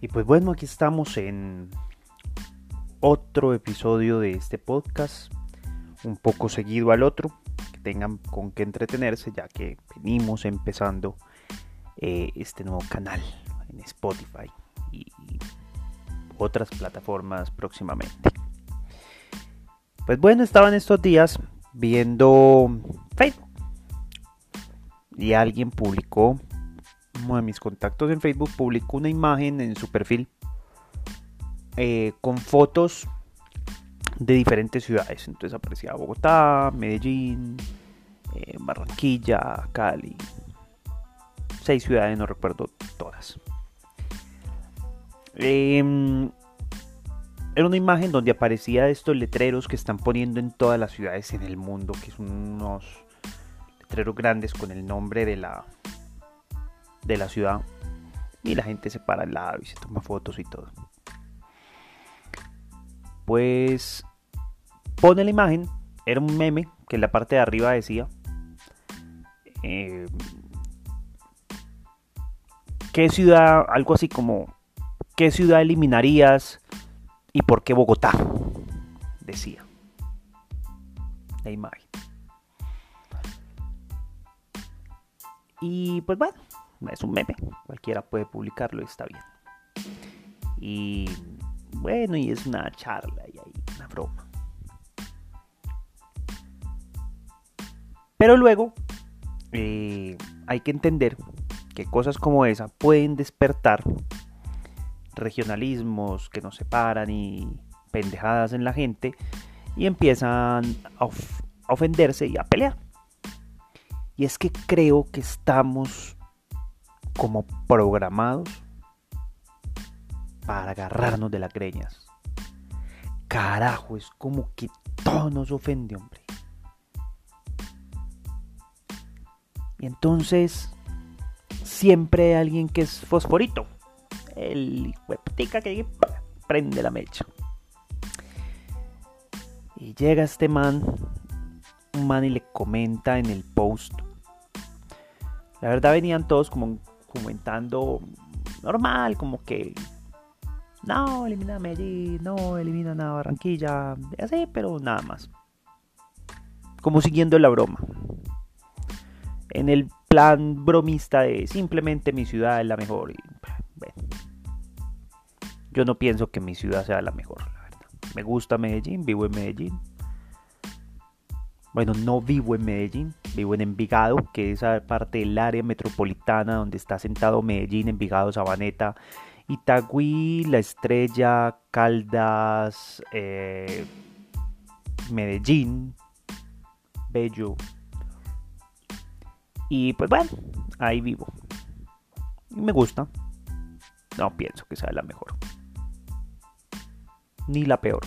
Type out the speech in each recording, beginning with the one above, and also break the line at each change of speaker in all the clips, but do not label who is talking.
Y pues bueno, aquí estamos en otro episodio de este podcast, un poco seguido al otro, que tengan con qué entretenerse, ya que venimos empezando eh, este nuevo canal en Spotify y otras plataformas próximamente. Pues bueno, estaban estos días viendo Facebook y alguien publicó, de mis contactos en Facebook publicó una imagen en su perfil eh, con fotos de diferentes ciudades. Entonces aparecía Bogotá, Medellín, eh, Barranquilla, Cali. Seis ciudades, no recuerdo todas. Em, era una imagen donde aparecía estos letreros que están poniendo en todas las ciudades en el mundo, que son unos letreros grandes con el nombre de la, de la ciudad. Y la gente se para al lado y se toma fotos y todo pues pone la imagen, era un meme que en la parte de arriba decía, eh, ¿qué ciudad, algo así como, ¿qué ciudad eliminarías y por qué Bogotá? Decía la imagen. Y pues bueno, es un meme, cualquiera puede publicarlo y está bien. Y bueno, y es una charla y ahí, una broma. Pero luego eh, hay que entender que cosas como esa pueden despertar regionalismos que nos separan y pendejadas en la gente y empiezan a ofenderse y a pelear. Y es que creo que estamos como programados para agarrarnos de las greñas. Carajo, es como que todo nos ofende, hombre. Y entonces siempre hay alguien que es fosforito. El huepitica que prende la mecha. Y llega este man, un man y le comenta en el post. La verdad venían todos como comentando normal, como que no, elimina a Medellín, no, elimina a Barranquilla, así, pero nada más. Como siguiendo la broma. En el plan bromista de simplemente mi ciudad es la mejor. yo no pienso que mi ciudad sea la mejor, la verdad. Me gusta Medellín, vivo en Medellín. Bueno, no vivo en Medellín, vivo en Envigado, que es parte del área metropolitana donde está sentado Medellín, Envigado, Sabaneta Itagüí, La Estrella, Caldas, eh, Medellín, Bello. Y pues bueno, ahí vivo. Me gusta. No pienso que sea la mejor. Ni la peor.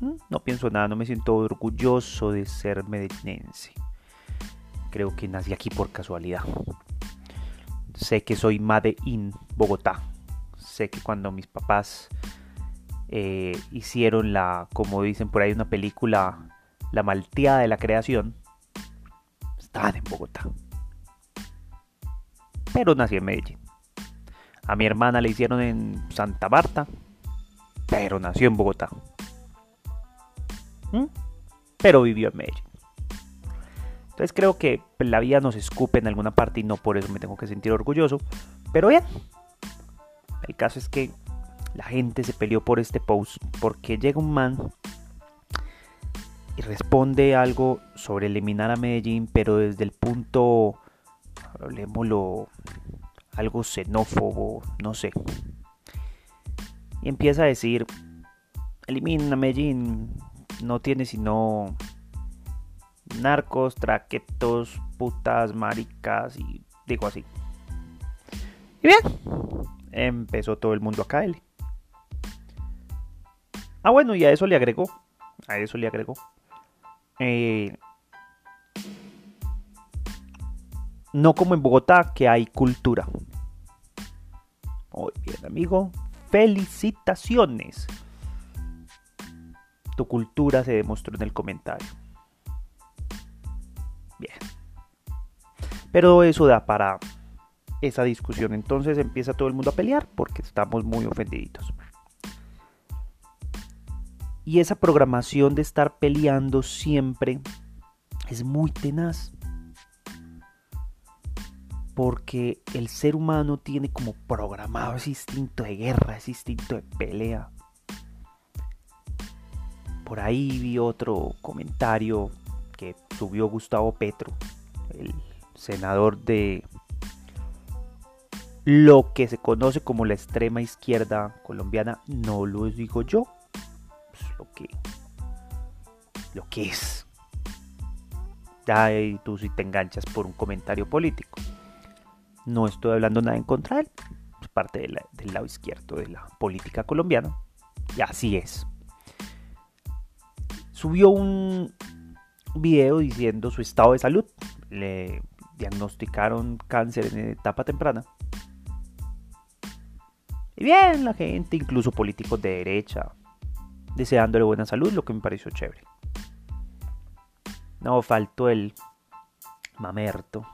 Mm, no pienso nada, no me siento orgulloso de ser medellinense. Creo que nací aquí por casualidad. Sé que soy Made in Bogotá sé que cuando mis papás eh, hicieron la, como dicen por ahí, una película, La Malteada de la Creación, estaban en Bogotá. Pero nací en Medellín. A mi hermana le hicieron en Santa Marta, pero nació en Bogotá. ¿Mm? Pero vivió en Medellín. Entonces creo que la vida nos escupe en alguna parte y no por eso me tengo que sentir orgulloso. Pero bien, el caso es que la gente se peleó por este post porque llega un man y responde algo sobre eliminar a Medellín, pero desde el punto, hablemoslo, algo xenófobo, no sé. Y empieza a decir, elimina a Medellín, no tiene sino narcos, traquetos, putas, maricas y digo así. Y bien, empezó todo el mundo a caerle. Ah, bueno, y a eso le agregó, a eso le agregó, eh, no como en Bogotá, que hay cultura. Muy bien, amigo, felicitaciones. Tu cultura se demostró en el comentario. Pero eso da para esa discusión. Entonces empieza todo el mundo a pelear porque estamos muy ofendiditos. Y esa programación de estar peleando siempre es muy tenaz. Porque el ser humano tiene como programado ese instinto de guerra, ese instinto de pelea. Por ahí vi otro comentario que subió Gustavo Petro, el senador de lo que se conoce como la extrema izquierda colombiana, no lo digo yo, pues lo que lo que es. Ya tú si te enganchas por un comentario político. No estoy hablando nada en contra de él, es parte del lado izquierdo de la política colombiana. Y así es. Subió un video diciendo su estado de salud. Le diagnosticaron cáncer en etapa temprana. Y bien, la gente, incluso políticos de derecha, deseándole buena salud, lo que me pareció chévere. No faltó el mamerto,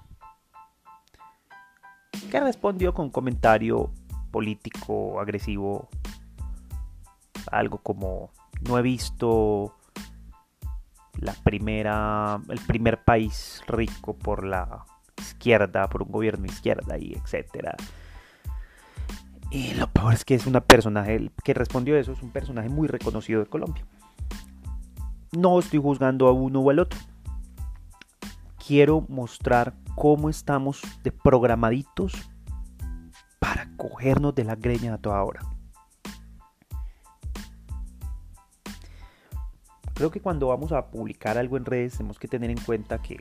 que respondió con un comentario político agresivo, algo como, no he visto la primera, el primer país rico por la izquierda, por un gobierno izquierda y etcétera. Y lo peor es que es una personaje que respondió eso, es un personaje muy reconocido de Colombia. No estoy juzgando a uno o al otro. Quiero mostrar cómo estamos de programaditos para cogernos de la greña a toda hora. Creo que cuando vamos a publicar algo en redes tenemos que tener en cuenta que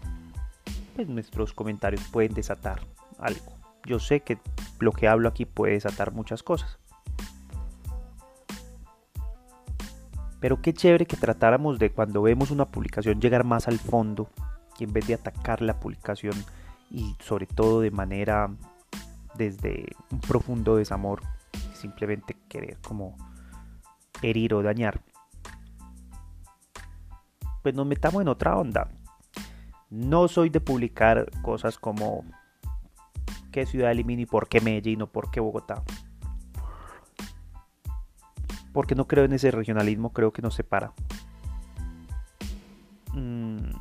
pues, nuestros comentarios pueden desatar algo. Yo sé que lo que hablo aquí puede desatar muchas cosas. Pero qué chévere que tratáramos de cuando vemos una publicación llegar más al fondo y en vez de atacar la publicación y sobre todo de manera desde un profundo desamor, simplemente querer como herir o dañar, pues nos metamos en otra onda. No soy de publicar cosas como qué ciudad elimino y por qué Medellín o por qué Bogotá. Porque no creo en ese regionalismo, creo que nos separa. Mm,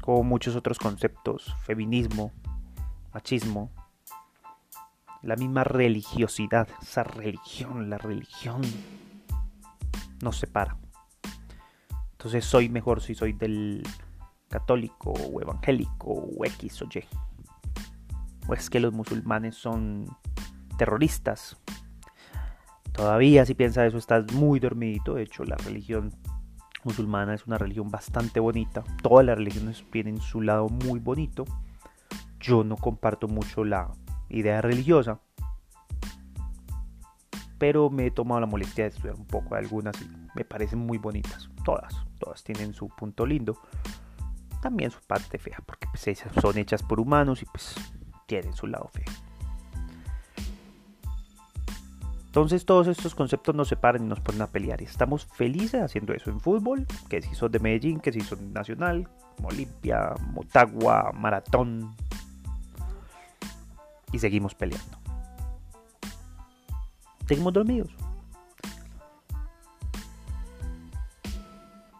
como muchos otros conceptos, feminismo, machismo, la misma religiosidad, esa religión, la religión nos separa. Entonces soy mejor si soy del católico o evangélico o X o Y. O es que los musulmanes son terroristas. Todavía si piensas eso estás muy dormidito. De hecho la religión musulmana es una religión bastante bonita. Todas las religiones tienen su lado muy bonito. Yo no comparto mucho la idea religiosa pero me he tomado la molestia de estudiar un poco algunas y me parecen muy bonitas. Todas, todas tienen su punto lindo. También su parte fea, porque pues, son hechas por humanos y pues tienen su lado feo. Entonces todos estos conceptos nos separan y nos ponen a pelear. Estamos felices haciendo eso en fútbol, que si son de Medellín, que si son Nacional, Olimpia, Motagua, Maratón. Y seguimos peleando seguimos dormidos.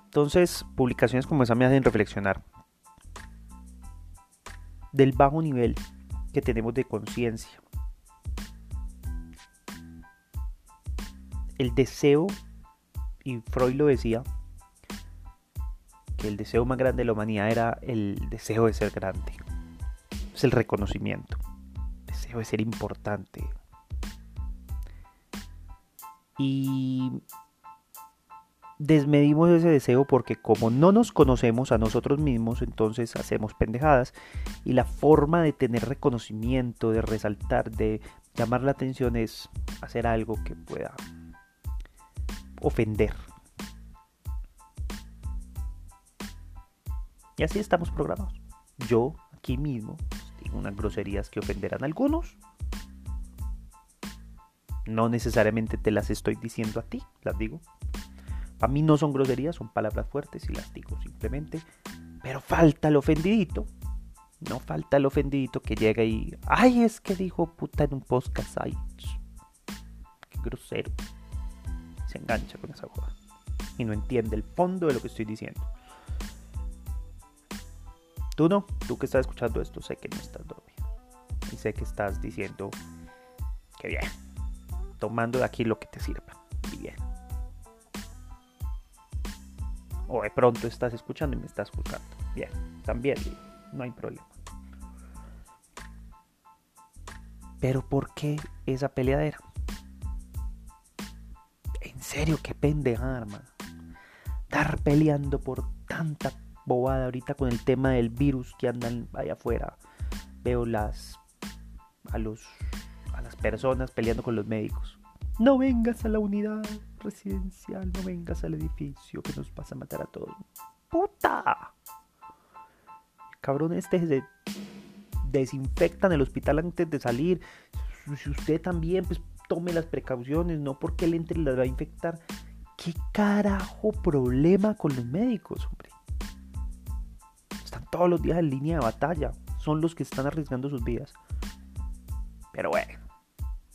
Entonces, publicaciones como esa me hacen reflexionar del bajo nivel que tenemos de conciencia. El deseo, y Freud lo decía, que el deseo más grande de la humanidad era el deseo de ser grande. Es el reconocimiento, el deseo de ser importante, y desmedimos ese deseo porque como no nos conocemos a nosotros mismos, entonces hacemos pendejadas y la forma de tener reconocimiento, de resaltar, de llamar la atención es hacer algo que pueda ofender. Y así estamos programados. Yo aquí mismo tengo unas groserías que ofenderán a algunos no necesariamente te las estoy diciendo a ti, las digo. A mí no son groserías, son palabras fuertes y las digo simplemente. Pero falta el ofendidito no falta el ofendidito que llega y. ¡Ay, es que dijo puta en un podcast! ¡Ay! ¡Qué grosero! Se engancha con esa joda. Y no entiende el fondo de lo que estoy diciendo. Tú no, tú que estás escuchando esto, sé que no estás dormido. Y sé que estás diciendo que bien. Tomando de aquí lo que te sirva. De pronto estás escuchando y me estás juzgando. Bien, también no hay problema. Pero ¿por qué esa peleadera? En serio, qué pendejada, hermano. Estar peleando por tanta bobada ahorita con el tema del virus que andan allá afuera. Veo las a los a las personas peleando con los médicos. No vengas a la unidad residencial, no vengas al edificio que nos vas a matar a todos. ¡Puta! cabrón este se desinfectan el hospital antes de salir. Si usted también, pues tome las precauciones, no porque el entre las va a infectar. ¿Qué carajo problema con los médicos, hombre? Están todos los días en línea de batalla. Son los que están arriesgando sus vidas. Pero bueno,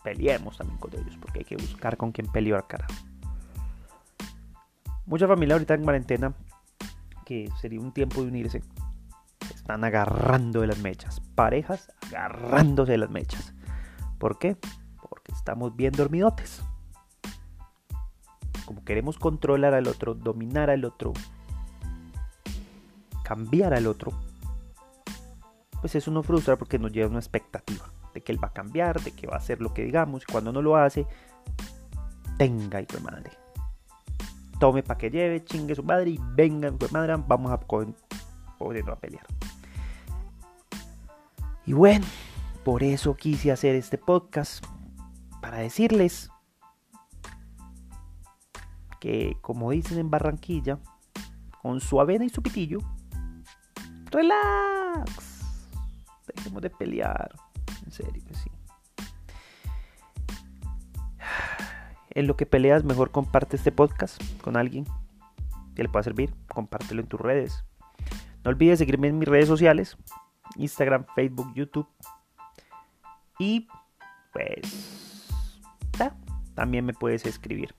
peleemos también con ellos, porque hay que buscar con quién pelear, carajo. Mucha familia ahorita en cuarentena, que sería un tiempo de unirse están agarrando de las mechas. Parejas agarrándose de las mechas. ¿Por qué? Porque estamos bien dormidotes. Como queremos controlar al otro, dominar al otro, cambiar al otro, pues eso nos frustra porque nos lleva una expectativa de que él va a cambiar, de que va a hacer lo que digamos, y cuando no lo hace, tenga hijo de. Tome para que lleve, chingue su madre y venga, hijo de madre, vamos a a pelear. Y bueno, por eso quise hacer este podcast, para decirles que, como dicen en Barranquilla, con su avena y su pitillo, relax, dejemos de pelear, en serio que sí. En lo que peleas, mejor comparte este podcast con alguien que le pueda servir, compártelo en tus redes. No olvides seguirme en mis redes sociales, Instagram, Facebook, YouTube. Y pues también me puedes escribir.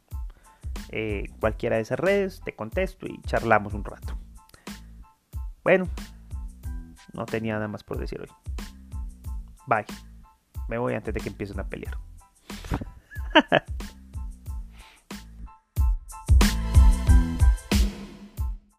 Eh, cualquiera de esas redes, te contesto y charlamos un rato. Bueno, no tenía nada más por decir hoy. Bye. Me voy antes de que empiecen a pelear.